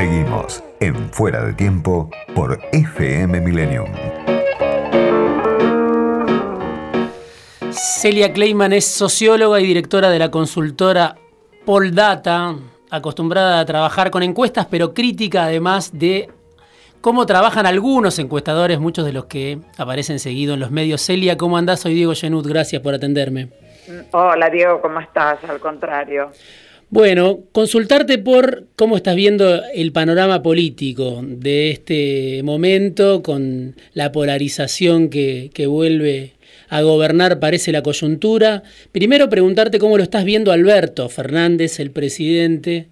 Seguimos en Fuera de Tiempo por FM Millennium. Celia Kleiman es socióloga y directora de la consultora Poldata, acostumbrada a trabajar con encuestas, pero crítica además de cómo trabajan algunos encuestadores, muchos de los que aparecen seguido en los medios. Celia, ¿cómo andás? Soy Diego Genut, gracias por atenderme. Hola Diego, ¿cómo estás? Al contrario. Bueno, consultarte por cómo estás viendo el panorama político de este momento con la polarización que, que vuelve a gobernar, parece la coyuntura. Primero preguntarte cómo lo estás viendo Alberto Fernández, el presidente,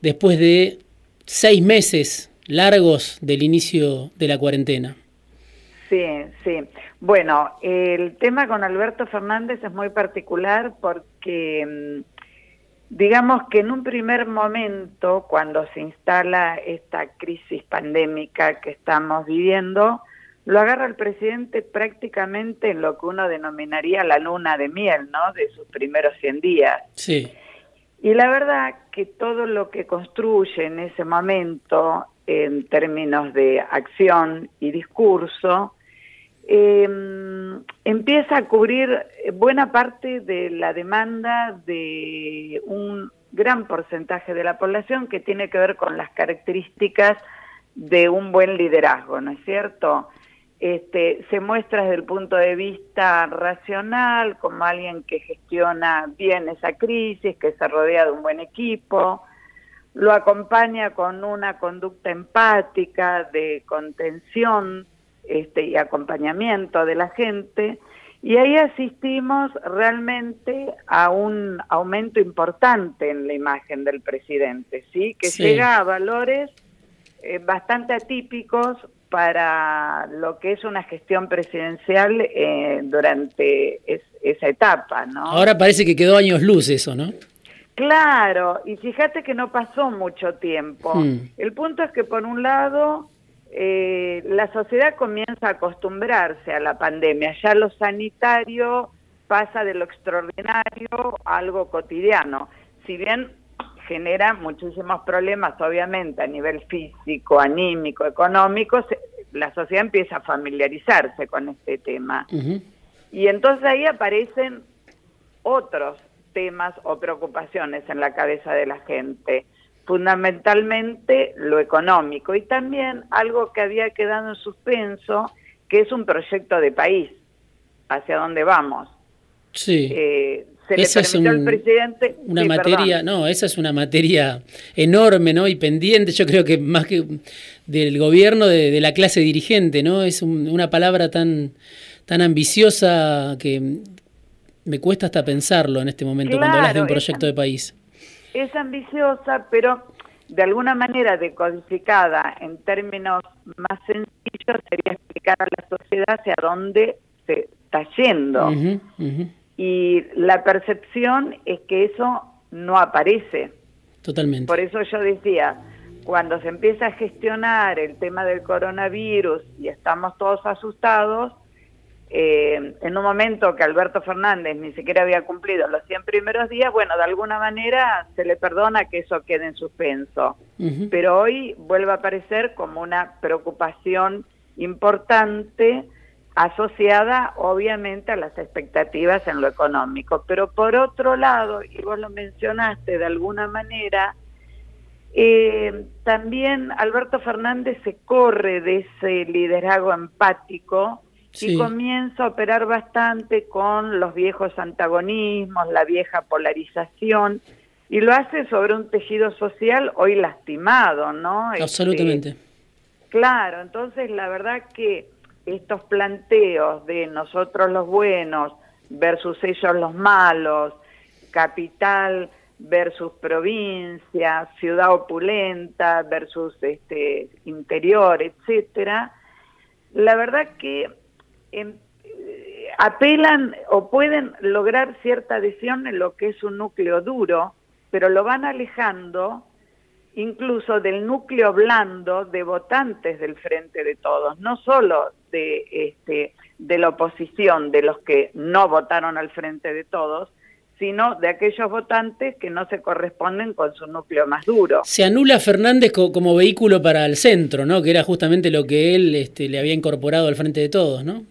después de seis meses largos del inicio de la cuarentena. Sí, sí. Bueno, el tema con Alberto Fernández es muy particular porque mm, digamos que en un primer momento, cuando se instala esta crisis pandémica que estamos viviendo, lo agarra el presidente prácticamente en lo que uno denominaría la luna de miel, ¿no? De sus primeros 100 días. Sí. Y la verdad que todo lo que construye en ese momento, en términos de acción y discurso, eh, empieza a cubrir buena parte de la demanda de un gran porcentaje de la población que tiene que ver con las características de un buen liderazgo, ¿no es cierto? Este, se muestra desde el punto de vista racional como alguien que gestiona bien esa crisis, que se rodea de un buen equipo, lo acompaña con una conducta empática, de contención este, y acompañamiento de la gente, y ahí asistimos realmente a un aumento importante en la imagen del presidente, ¿sí? que llega a valores eh, bastante atípicos para lo que es una gestión presidencial eh, durante esa etapa, ¿no? Ahora parece que quedó años luz eso, ¿no? Claro, y fíjate que no pasó mucho tiempo. Hmm. El punto es que por un lado eh, la sociedad comienza a acostumbrarse a la pandemia, ya lo sanitario pasa de lo extraordinario a algo cotidiano. Si bien genera muchísimos problemas, obviamente, a nivel físico, anímico, económico, la sociedad empieza a familiarizarse con este tema. Y entonces ahí aparecen otros temas o preocupaciones en la cabeza de la gente, fundamentalmente lo económico y también algo que había quedado en suspenso, que es un proyecto de país, hacia dónde vamos. Sí. Eh, esa es presidente. Una materia, no, esa es una materia enorme, ¿no? Y pendiente, yo creo que más que del gobierno, de, la clase dirigente, ¿no? Es una palabra tan, tan ambiciosa que me cuesta hasta pensarlo en este momento cuando hablas de un proyecto de país. Es ambiciosa, pero de alguna manera decodificada en términos más sencillos sería explicar a la sociedad hacia dónde se está yendo y la percepción es que eso no aparece. Totalmente. Por eso yo decía, cuando se empieza a gestionar el tema del coronavirus y estamos todos asustados, eh, en un momento que Alberto Fernández ni siquiera había cumplido los 100 primeros días, bueno, de alguna manera se le perdona que eso quede en suspenso. Pero hoy vuelve a aparecer como una preocupación importante asociada obviamente a las expectativas en lo económico. Pero por otro lado, y vos lo mencionaste de alguna manera, eh, también Alberto Fernández se corre de ese liderazgo empático y comienza a operar bastante con los viejos antagonismos, la vieja polarización, y lo hace sobre un tejido social hoy lastimado, ¿no? Este, Absolutamente. claro, entonces la verdad que estos planteos de nosotros los buenos versus ellos los malos, capital versus provincia, ciudad opulenta versus este interior, etcétera, la verdad que em, apelan o pueden lograr cierta adhesión en lo que es un núcleo duro, pero lo van alejando incluso del núcleo blando de votantes del Frente de Todos, no solo de, este, de la oposición, de los que no votaron al Frente de Todos, sino de aquellos votantes que no se corresponden con su núcleo más duro. Se anula Fernández como vehículo para el centro, ¿no? Que era justamente lo que él este, le había incorporado al frente de todos, ¿no?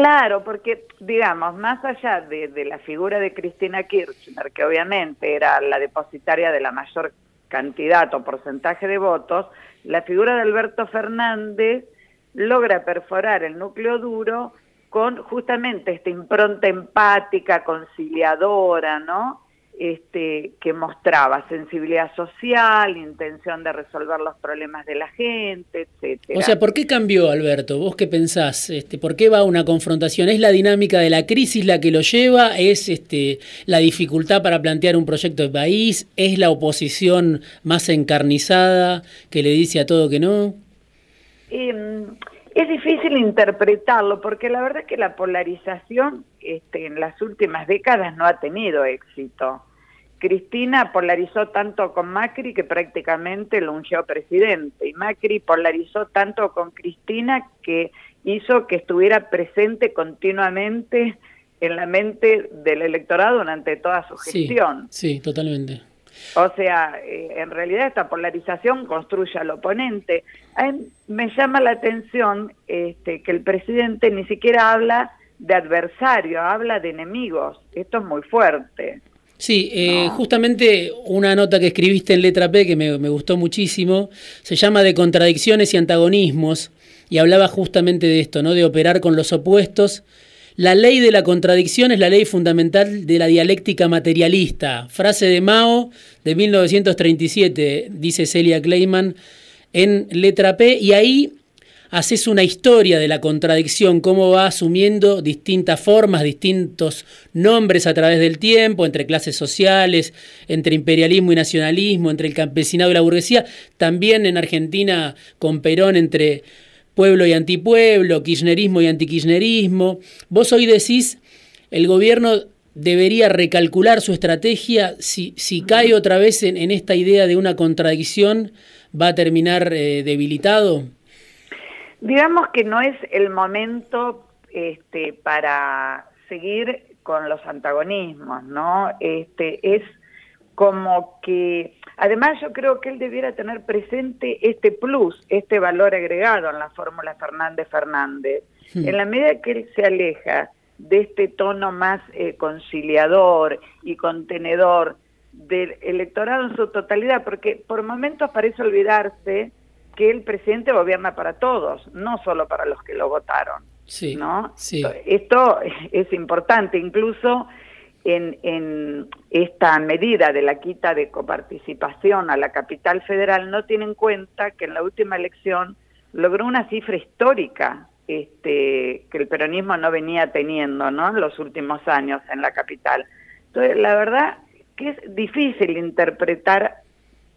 Claro, porque, digamos, más allá de, la figura de Cristina Kirchner, que obviamente era la depositaria de la mayor cantidad o porcentaje de votos, la figura de Alberto Fernández logra perforar el núcleo duro con justamente esta impronta empática, conciliadora, ¿no? Este, que mostraba sensibilidad social, intención de resolver los problemas de la gente, etcétera. O sea, ¿por qué cambió, Alberto? ¿Vos qué pensás? Este, ¿Por qué va una confrontación? ¿Es la dinámica de la crisis la que lo lleva? ¿Es este, la dificultad para plantear un proyecto de país? ¿Es la oposición más encarnizada que le dice a todo que no? Eh, es difícil interpretarlo porque la verdad es que la polarización este, en las últimas décadas no ha tenido éxito. Cristina polarizó tanto con Macri que prácticamente lo ungió presidente y Macri polarizó tanto con Cristina que hizo que estuviera presente continuamente en la mente del electorado durante toda su gestión. Sí, sí totalmente. O sea, eh, en realidad esta polarización construye al oponente. me llama la atención este, que el presidente ni siquiera habla de adversario, habla de enemigos. Esto es muy fuerte. Sí, eh, justamente una nota que escribiste en letra P que me, me, gustó muchísimo, se llama de contradicciones y antagonismos, y hablaba justamente de esto, ¿no? De operar con los opuestos la ley de la contradicción es la ley fundamental de la dialéctica materialista. Frase de Mao de 1937, dice Celia Kleiman en letra P, y ahí haces una historia de la contradicción, cómo va asumiendo distintas formas, distintos nombres a través del tiempo, entre clases sociales, entre imperialismo y nacionalismo, entre el campesinado y la burguesía, también en Argentina con Perón entre pueblo y antipueblo, kirchnerismo y antikirchnerismo. Vos hoy decís, el gobierno debería recalcular su estrategia, si, cae otra vez en, esta idea de una contradicción, va a terminar eh, debilitado. Digamos que no es el momento este, para seguir con los antagonismos, ¿no? Este, es como que, además yo creo que él debiera tener presente este plus, este valor agregado en la fórmula Fernández-Fernández. Hmm. En la medida que él se aleja de este tono más eh, conciliador y contenedor del electorado en su totalidad, porque por momentos parece olvidarse que el presidente gobierna para todos, no solo para los que lo votaron. Sí, ¿no? sí. Esto es importante, incluso en, esta medida de la quita de coparticipación a la capital federal no tiene en cuenta que en la última elección logró una cifra histórica este, que el peronismo no venía teniendo ¿no? en los últimos años en la capital. Entonces, la verdad que es difícil interpretar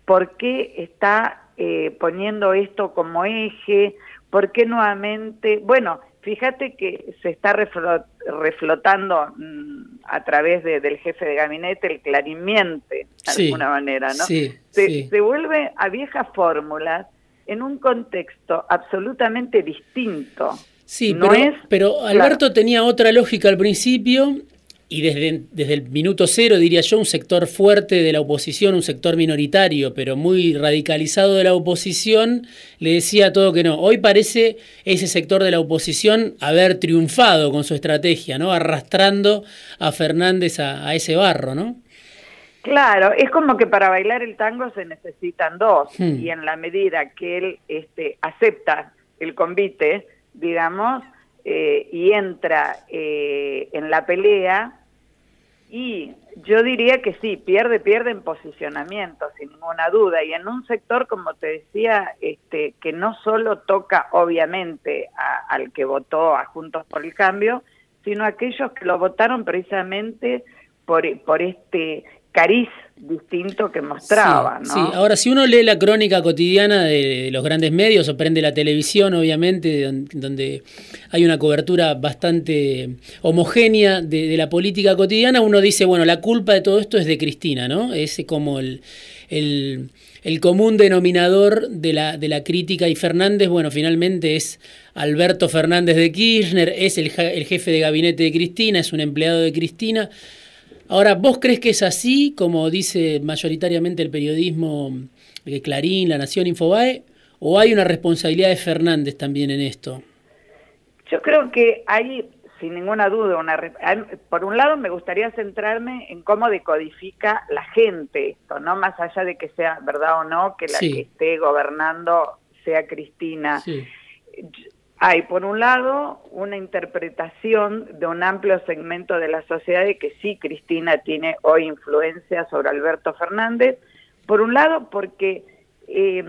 por qué está eh, poniendo esto como eje, por qué nuevamente, bueno, fíjate que se está reflotando mm, a través del jefe de gabinete el clarimiente, de alguna manera, ¿no? se, se vuelve a viejas fórmulas en un contexto absolutamente distinto. Sí, pero, pero Alberto tenía otra lógica al principio y desde, desde el minuto cero, diría yo, un sector fuerte de la oposición, un sector minoritario, pero muy radicalizado de la oposición, le decía todo que no. Hoy parece ese sector de la oposición haber triunfado con su estrategia, ¿no? Arrastrando a Fernández a, ese barro, ¿no? Claro, es como que para bailar el tango se necesitan dos, hmm. y en la medida que él este, acepta el convite, digamos, eh, y entra eh, en la pelea, y yo diría que sí, pierde, pierde en posicionamiento, sin ninguna duda. Y en un sector, como te decía, este, que no solo toca obviamente al que votó a Juntos por el Cambio, sino a aquellos que lo votaron precisamente por, por este cariz distinto que mostraba. Sí, ¿no? sí, ahora si uno lee la crónica cotidiana de los grandes medios o prende la televisión, obviamente, donde hay una cobertura bastante homogénea de, la política cotidiana, uno dice, bueno, la culpa de todo esto es de Cristina, ¿no? Es como el, el, el común denominador de la, de la crítica y Fernández, bueno, finalmente es Alberto Fernández de Kirchner, es el, el jefe de gabinete de Cristina, es un empleado de Cristina. Ahora, ¿vos crees que es así, como dice mayoritariamente el periodismo de Clarín, La Nación, Infobae, o hay una responsabilidad de Fernández también en esto? Yo creo que hay, sin ninguna duda, una por un lado me gustaría centrarme en cómo decodifica la gente esto, no más allá de que sea verdad o no que la que esté gobernando sea Cristina. Hay, por un lado, una interpretación de un amplio segmento de la sociedad de que sí, Cristina tiene hoy influencia sobre Alberto Fernández, por un lado porque eh,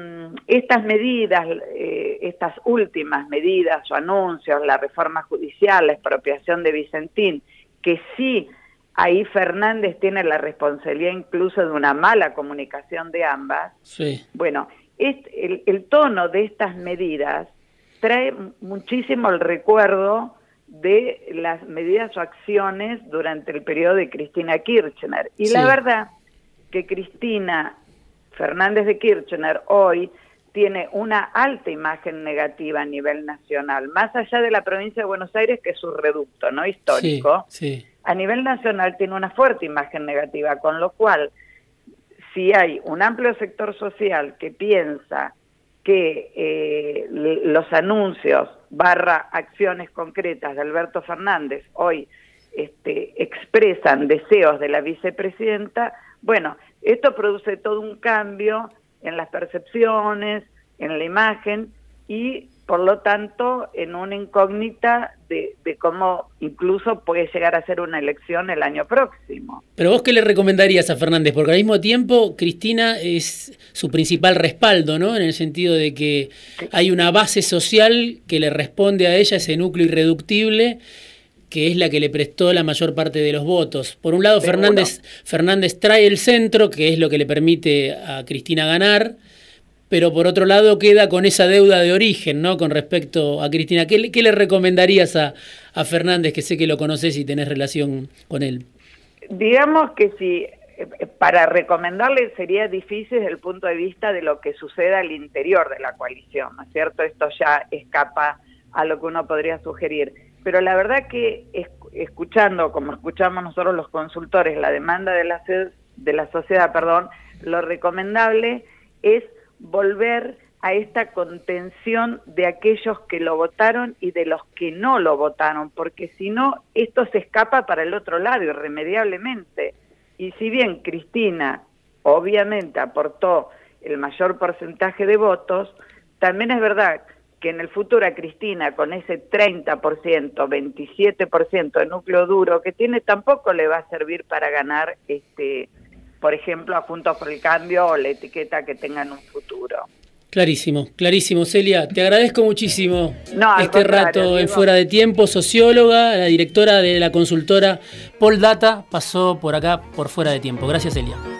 estas medidas, eh, estas últimas medidas o anuncios, la reforma judicial, la expropiación de Vicentín, que sí ahí Fernández tiene la responsabilidad incluso de una mala comunicación de ambas, sí. bueno, el, el tono de estas medidas trae muchísimo el recuerdo de las medidas o acciones durante el periodo de Cristina Kirchner. Y la verdad que Cristina Fernández de Kirchner hoy tiene una alta imagen negativa a nivel nacional, más allá de la provincia de Buenos Aires, que es su reducto no histórico, a nivel nacional tiene una fuerte imagen negativa, con lo cual, si hay un amplio sector social que piensa que eh, los anuncios barra acciones concretas de Alberto Fernández hoy este, expresan deseos de la vicepresidenta, bueno, esto produce todo un cambio en las percepciones, en la imagen y por lo tanto en una incógnita de, cómo incluso puede llegar a ser una elección el año próximo. Pero vos qué le recomendarías a Fernández, porque al mismo tiempo Cristina es su principal respaldo, ¿no? En el sentido de que hay una base social que le responde a ella, ese núcleo irreductible que es la que le prestó la mayor parte de los votos. Por un lado, Fernández, Fernández trae el centro, que es lo que le permite a Cristina ganar, pero por otro lado queda con esa deuda de origen, ¿no? Con respecto a Cristina. ¿Qué, qué le recomendarías a, a, Fernández, que sé que lo conoces y tenés relación con él? Digamos que si para recomendarle sería difícil desde el punto de vista de lo que suceda al interior de la coalición, ¿no es cierto? Esto ya escapa a lo que uno podría sugerir pero la verdad que escuchando, como escuchamos nosotros los consultores, la demanda de la, de la sociedad, perdón, lo recomendable es volver a esta contención de aquellos que lo votaron y de los que no lo votaron, porque si no, esto se escapa para el otro lado irremediablemente. Y si bien Cristina obviamente aportó el mayor porcentaje de votos, también es verdad que en el futuro a Cristina con ese 30%, 27% de núcleo duro que tiene tampoco le va a servir para ganar, este, por ejemplo, a Juntos por el Cambio o la etiqueta que tenga en un futuro. Clarísimo, clarísimo, Celia. Te agradezco muchísimo este rato en Fuera de Tiempo. Socióloga, la directora de la consultora Data pasó por acá por Fuera de Tiempo. Gracias, Celia.